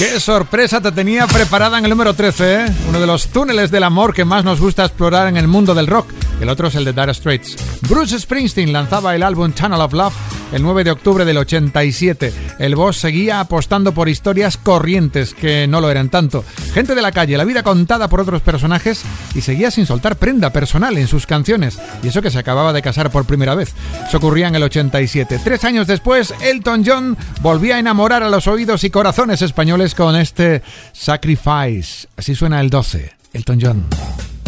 Qué sorpresa te tenía preparada en el número 13, ¿eh? Uno de los túneles del amor que más nos gusta explorar en el mundo del rock. El otro es el de Dire Straits. Bruce Springsteen lanzaba el álbum Tunnel of Love el 9 de octubre del 87. El boss seguía apostando por historias corrientes que no lo eran tanto. Gente de la calle, la vida contada por otros personajes y seguía sin soltar prenda personal en sus canciones. Y eso que se acababa de casar por primera vez. Eso ocurría en el 87. Tres años después, Elton John volvía a enamorar a los oídos y corazones españoles con este Sacrifice. Así suena el 12. Elton John.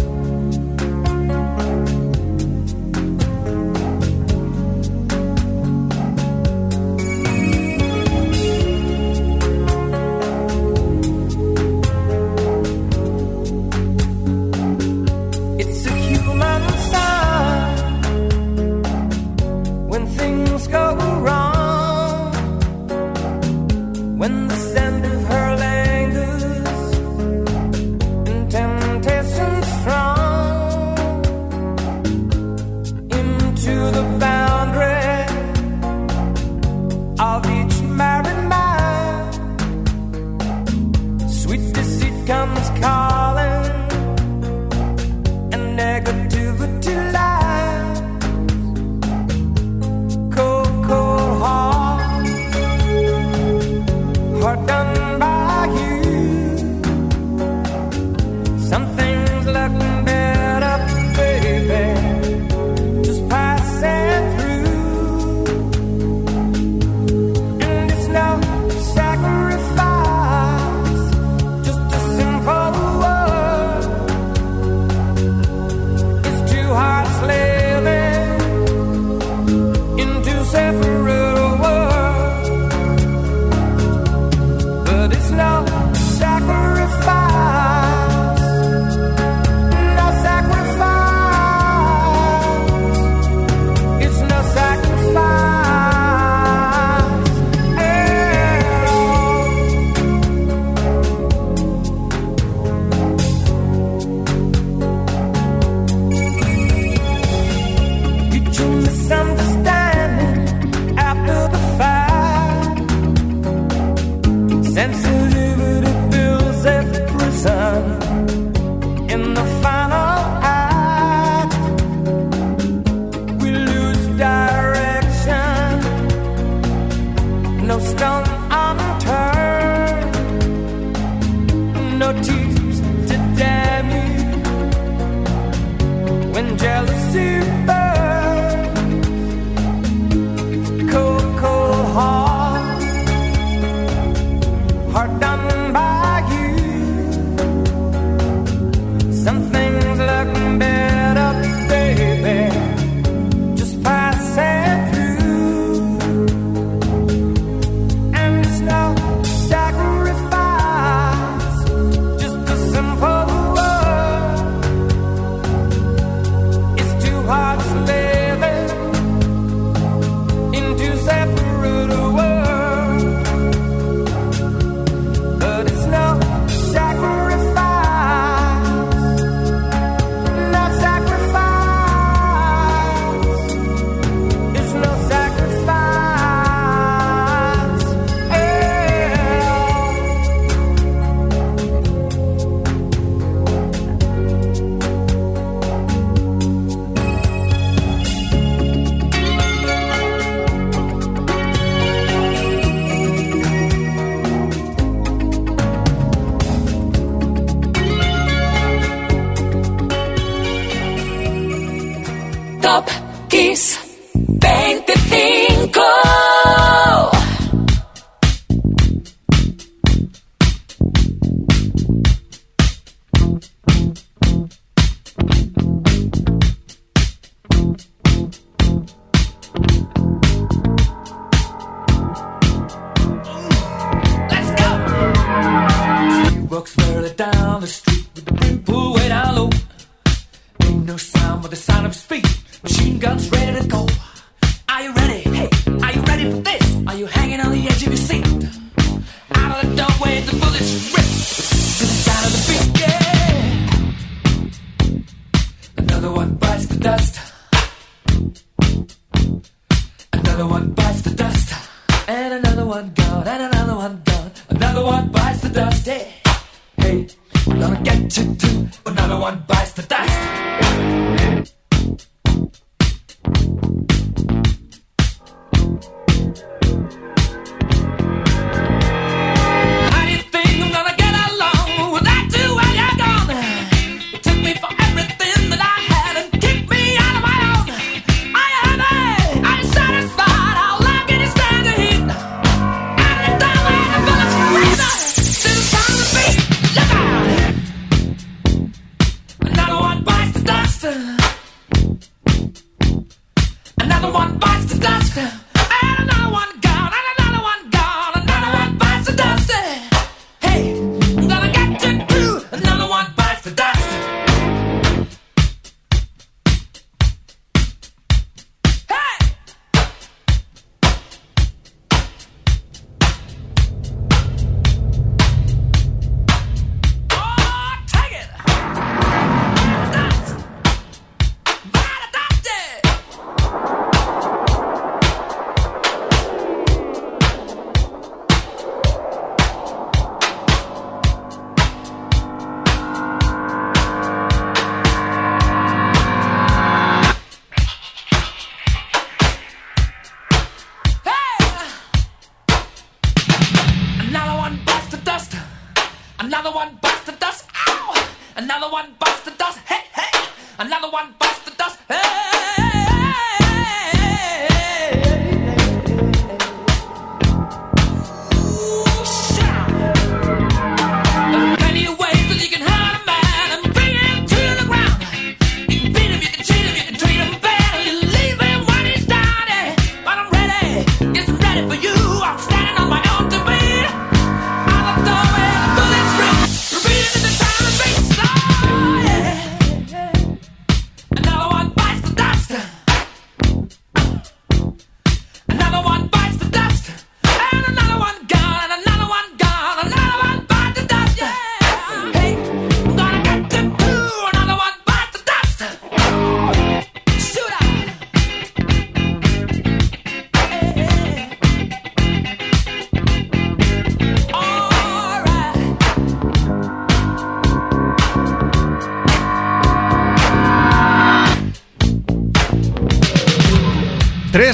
Gonna get you too. Another one bites the dust.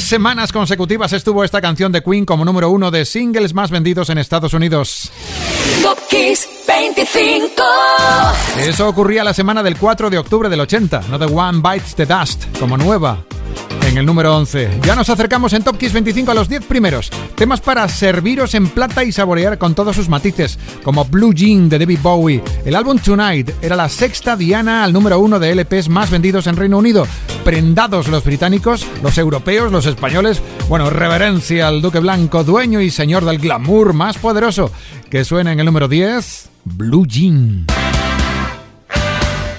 Semanas consecutivas estuvo esta canción de Queen como número uno de singles más vendidos en Estados Unidos. 25. Eso ocurría la semana del 4 de octubre del 80, no The One Bites the Dust, como nueva en el número 11. Ya nos acercamos en Top Kiss 25 a los 10 primeros. Temas para serviros en plata y saborear con todos sus matices, como Blue Jean de David Bowie. El álbum Tonight era la sexta diana al número 1 de LPs más vendidos en Reino Unido. Prendados los británicos, los europeos, los españoles. Bueno, reverencia al Duque Blanco, dueño y señor del glamour más poderoso, que suena en el número 10, Blue Jean.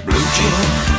Blue Jean.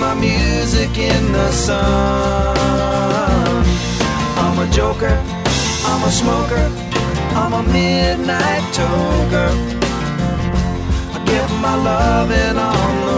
My music in the sun. I'm a joker, I'm a smoker, I'm a midnight toker. I get my loving on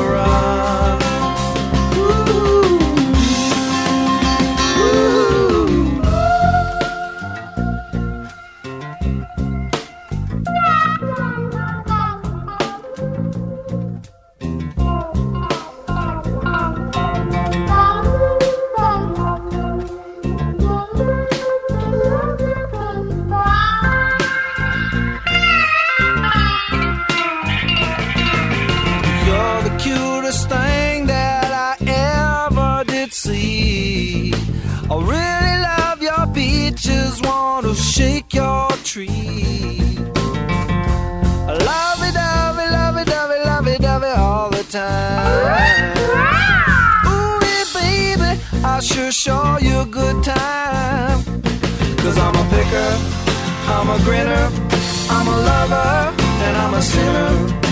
cutest thing that I ever did see. I really love your beaches, want to shake your tree. I love it, love it, love it, love it, love it, love it all the time. Ooh, baby, I sure show you a good time. Cause I'm a picker, I'm a grinner, I'm a lover, and I'm a sinner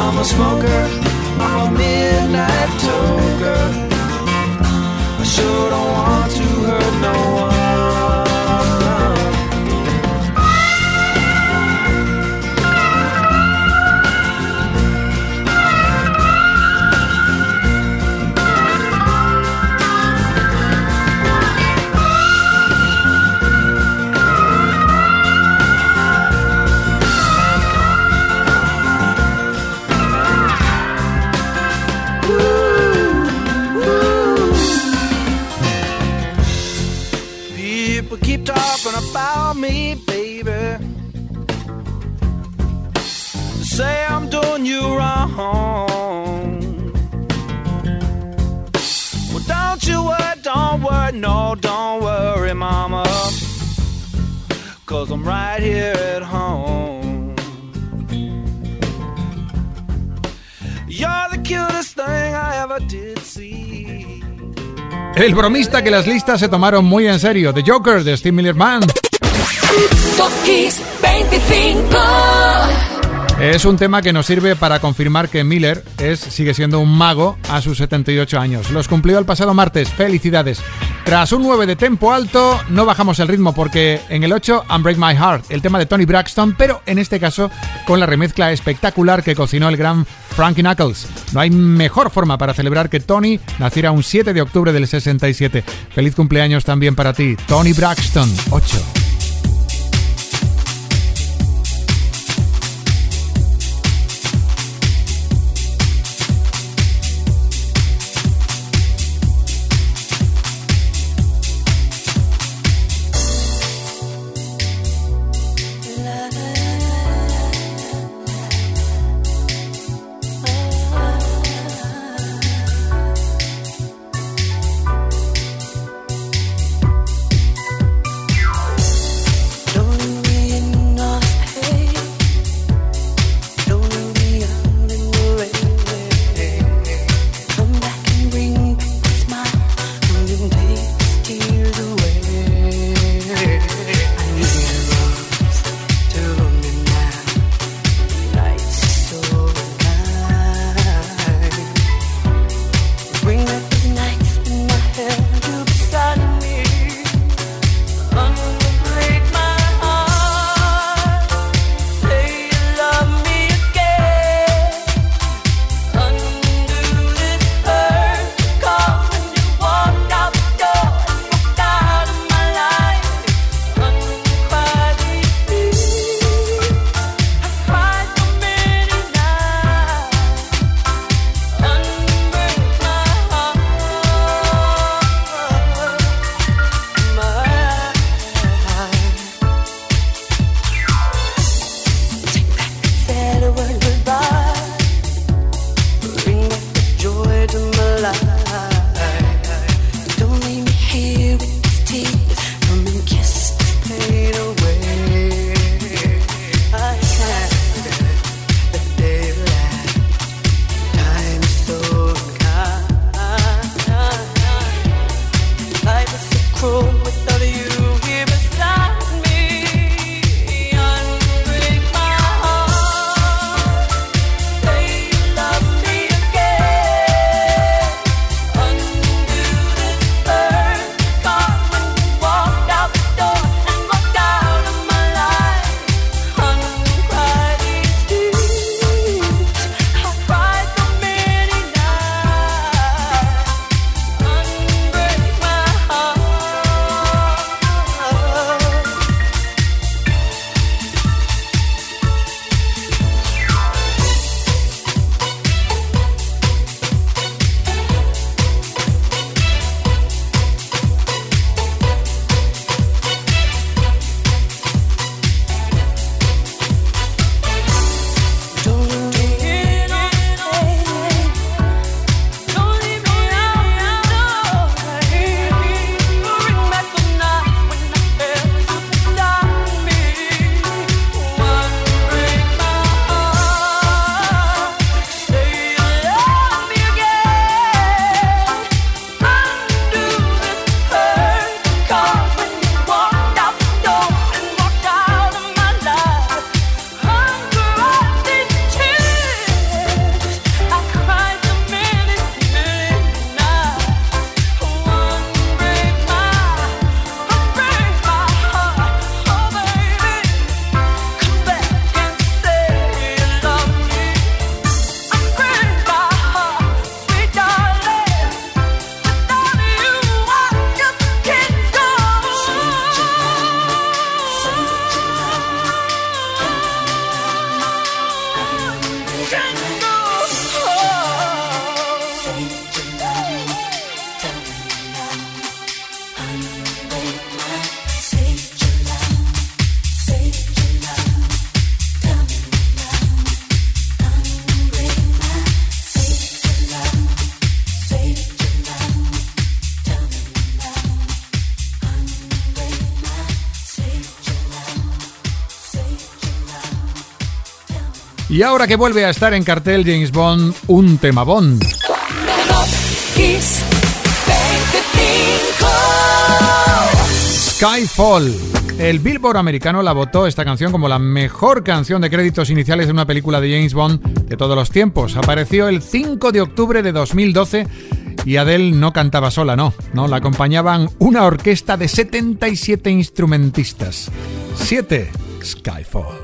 I'm a smoker, I'm a midnight toker. I sure don't want to hurt no one. About me, baby. Say I'm doing you wrong. Well, don't you worry, don't worry, no, don't worry, mama. Cause I'm right here at home. You're the cutest thing I ever did see. El bromista que las listas se tomaron muy en serio, The Joker de Steve Miller Band. Top Kiss 25. Es un tema que nos sirve para confirmar que Miller es, sigue siendo un mago a sus 78 años. Los cumplió el pasado martes. Felicidades. Tras un 9 de tempo alto, no bajamos el ritmo porque en el 8, Unbreak My Heart, el tema de Tony Braxton, pero en este caso con la remezcla espectacular que cocinó el gran Frankie Knuckles. No hay mejor forma para celebrar que Tony naciera un 7 de octubre del 67. Feliz cumpleaños también para ti, Tony Braxton, 8. Y ahora que vuelve a estar en cartel James Bond, un tema Bond. Skyfall. El Billboard americano la votó esta canción como la mejor canción de créditos iniciales de una película de James Bond de todos los tiempos. Apareció el 5 de octubre de 2012 y Adele no cantaba sola, no, no, la acompañaban una orquesta de 77 instrumentistas. 7. Skyfall.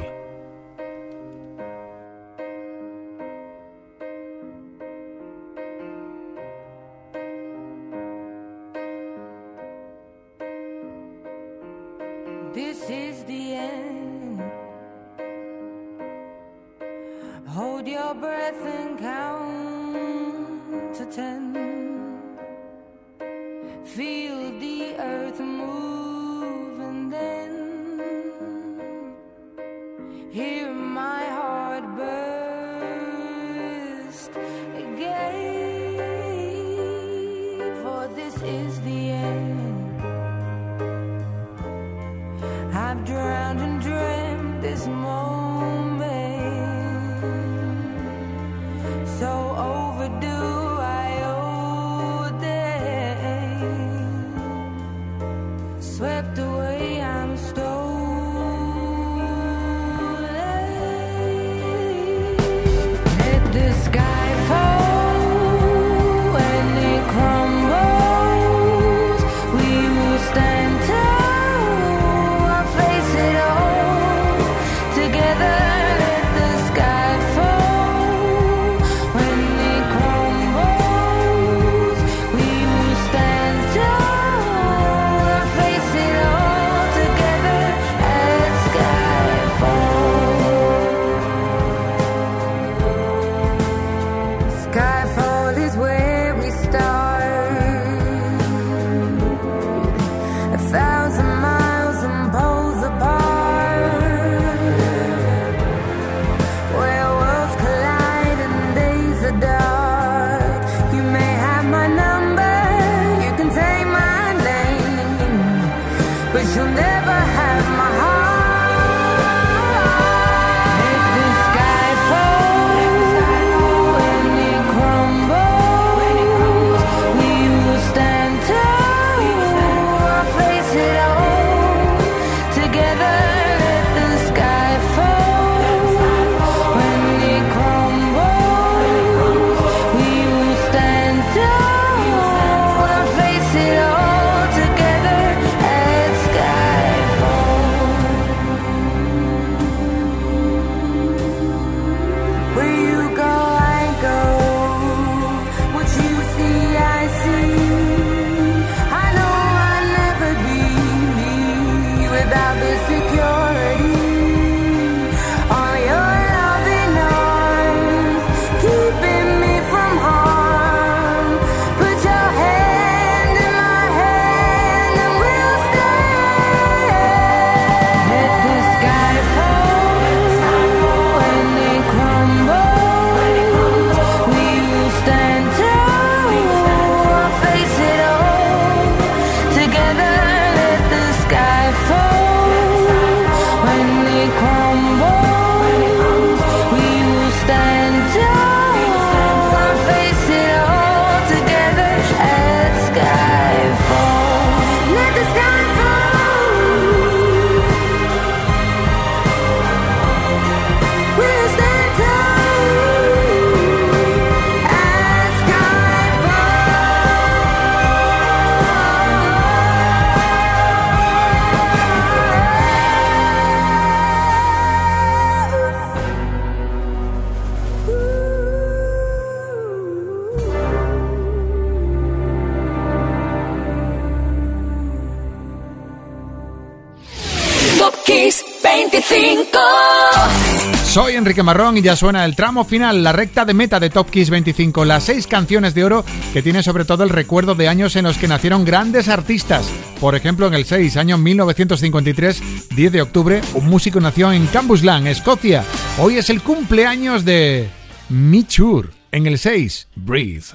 Enrique Marrón y ya suena el tramo final, la recta de meta de Top Kiss 25, las seis canciones de oro que tienen sobre todo el recuerdo de años en los que nacieron grandes artistas. Por ejemplo, en el 6, año 1953, 10 de octubre, un músico nació en Cambuslang, Escocia. Hoy es el cumpleaños de Michur. En el 6, Breathe.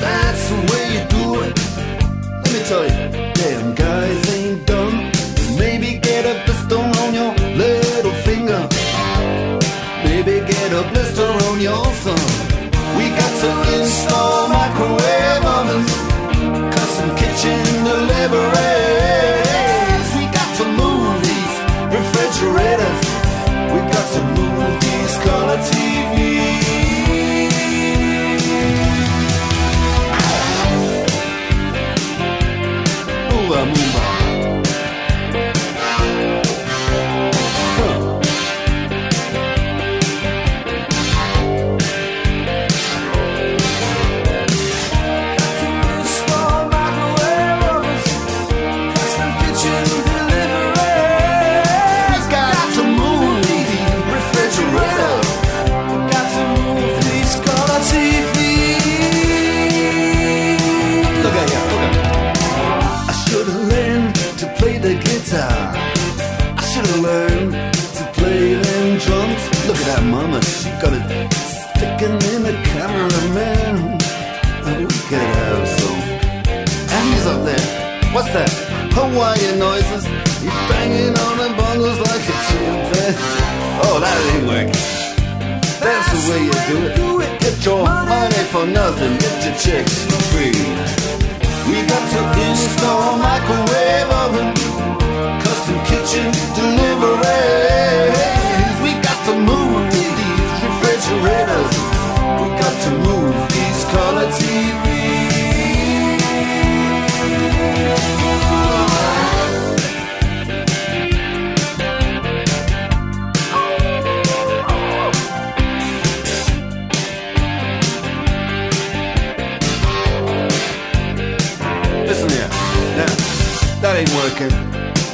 That's the way you do it. Let me tell you, Oh, that ain't working. That's the way you do it. Get your money for nothing. Get your chicks for free. We got to install microwave oven,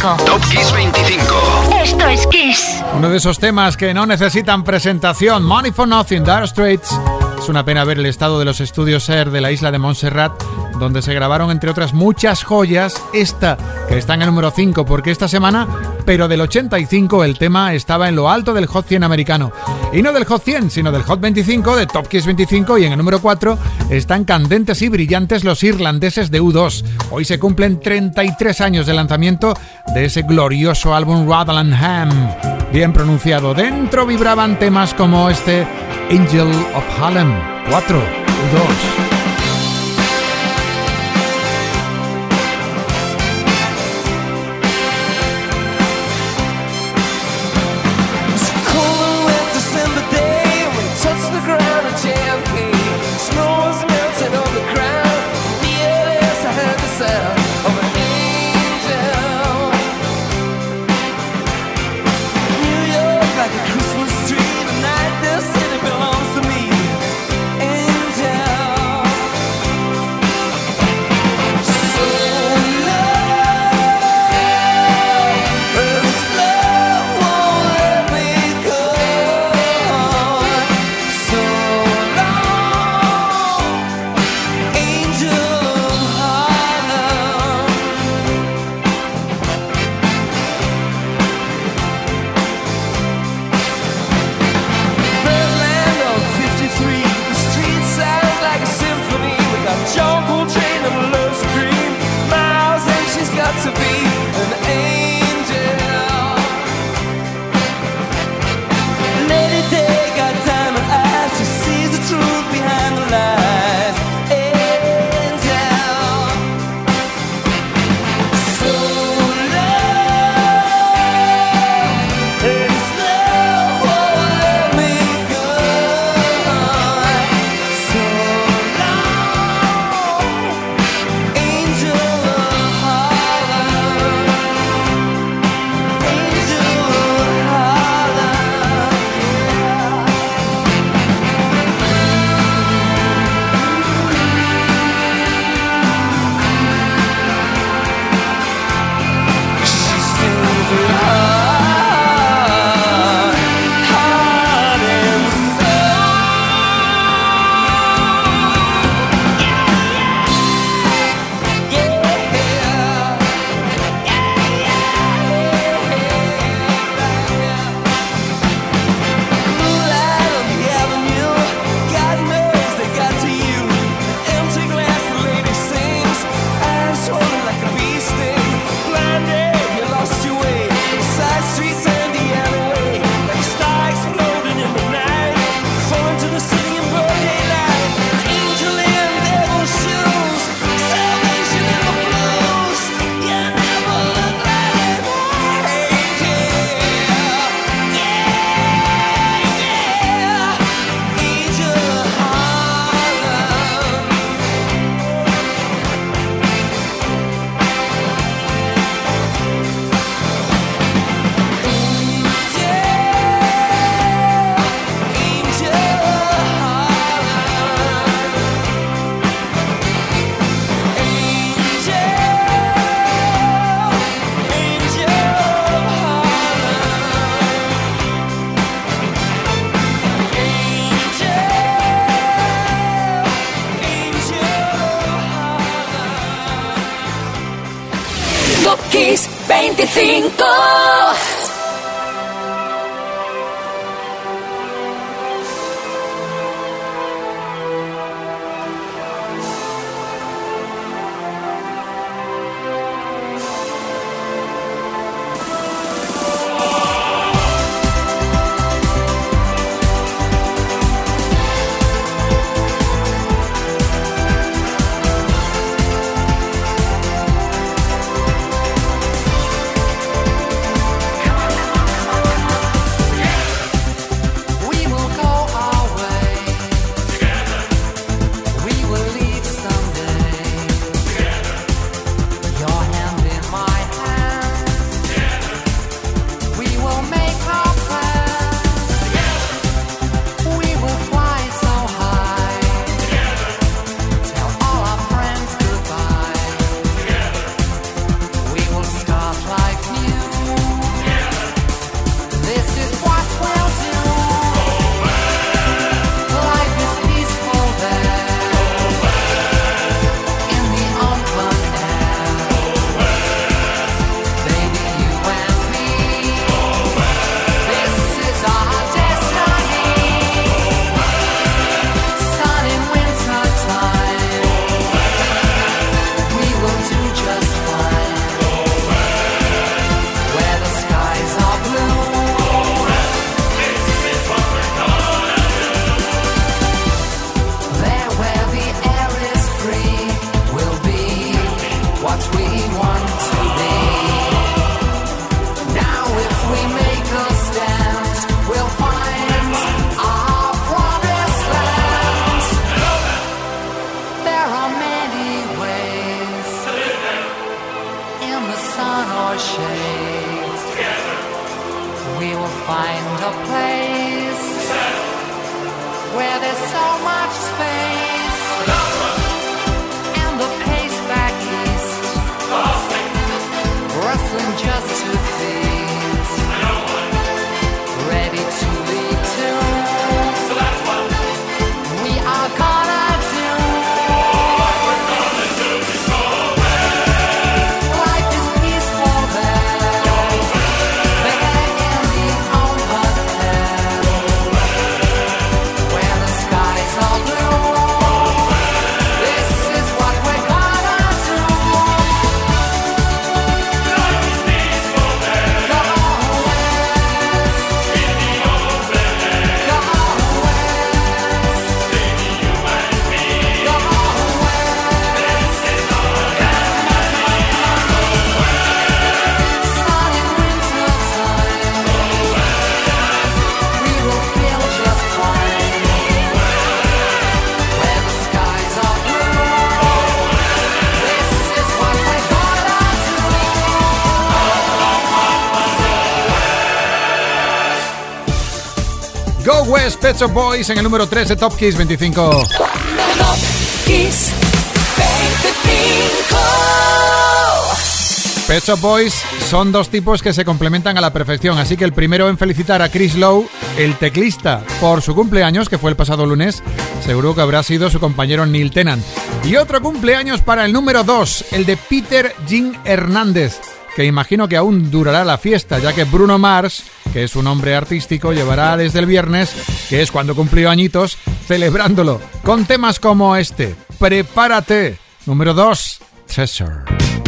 25. Top Kiss 25. Esto es Kiss. Uno de esos temas que no necesitan presentación, Money for Nothing, Dire Straits. Es una pena ver el estado de los estudios Air de la isla de Montserrat, donde se grabaron entre otras muchas joyas, esta que está en el número 5, porque esta semana, pero del 85, el tema estaba en lo alto del Hot 100 americano. Y no del Hot 100, sino del Hot 25, de Top Kiss 25, y en el número 4 están candentes y brillantes los irlandeses de U2. Hoy se cumplen 33 años de lanzamiento de ese glorioso álbum Rutherland Ham. Bien pronunciado, dentro vibraban temas como este Angel of Harlem 4 U2. Top Kiss 25. Pet Shop Boys en el número 3 de Top Kiss 25. Top Kiss 25. Pet Shop Boys son dos tipos que se complementan a la perfección, así que el primero en felicitar a Chris Lowe, el teclista, por su cumpleaños, que fue el pasado lunes, seguro que habrá sido su compañero Neil Tennant. Y otro cumpleaños para el número 2, el de Peter Jean Hernández, que imagino que aún durará la fiesta, ya que Bruno Mars que es un hombre artístico, llevará desde el viernes, que es cuando cumplió añitos, celebrándolo con temas como este. Prepárate. Número 2. Treasure.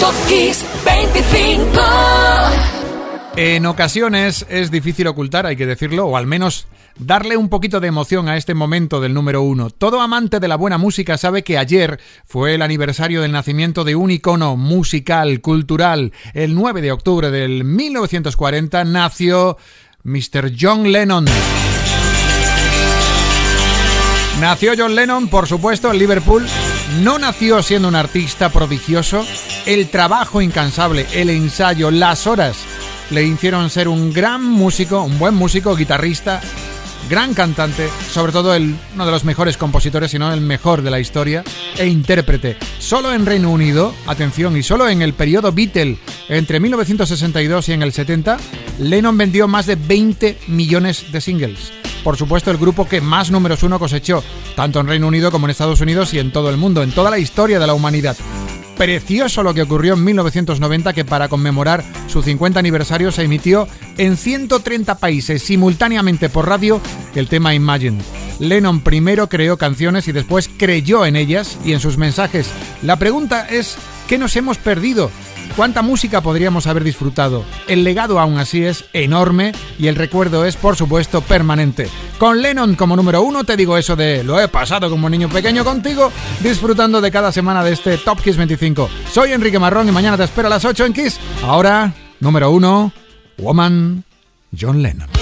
Top Kiss 25. En ocasiones es difícil ocultar, hay que decirlo, o al menos darle un poquito de emoción a este momento del número uno. Todo amante de la buena música sabe que ayer fue el aniversario del nacimiento de un icono musical, cultural. El 9 de octubre del 1940 nació Mr. John Lennon. Nació John Lennon, por supuesto, en Liverpool. No nació siendo un artista prodigioso. El trabajo incansable, el ensayo, las horas le hicieron ser un gran músico, un buen músico, guitarrista, gran cantante, sobre todo el, uno de los mejores compositores, si no el mejor de la historia, e intérprete. Solo en Reino Unido, atención, y solo en el periodo Beatle, entre 1962 y en el 70, Lennon vendió más de 20 millones de singles. Por supuesto, el grupo que más números uno cosechó, tanto en Reino Unido como en Estados Unidos y en todo el mundo, en toda la historia de la humanidad. Precioso lo que ocurrió en 1990 que para conmemorar su 50 aniversario se emitió en 130 países simultáneamente por radio el tema Imagine. Lennon primero creó canciones y después creyó en ellas y en sus mensajes. La pregunta es, ¿qué nos hemos perdido? ¿Cuánta música podríamos haber disfrutado? El legado aún así es enorme y el recuerdo es, por supuesto, permanente. Con Lennon como número uno te digo eso de lo he pasado como niño pequeño contigo, disfrutando de cada semana de este Top Kiss 25. Soy Enrique Marrón y mañana te espero a las 8 en Kiss. Ahora, número uno, Woman, John Lennon.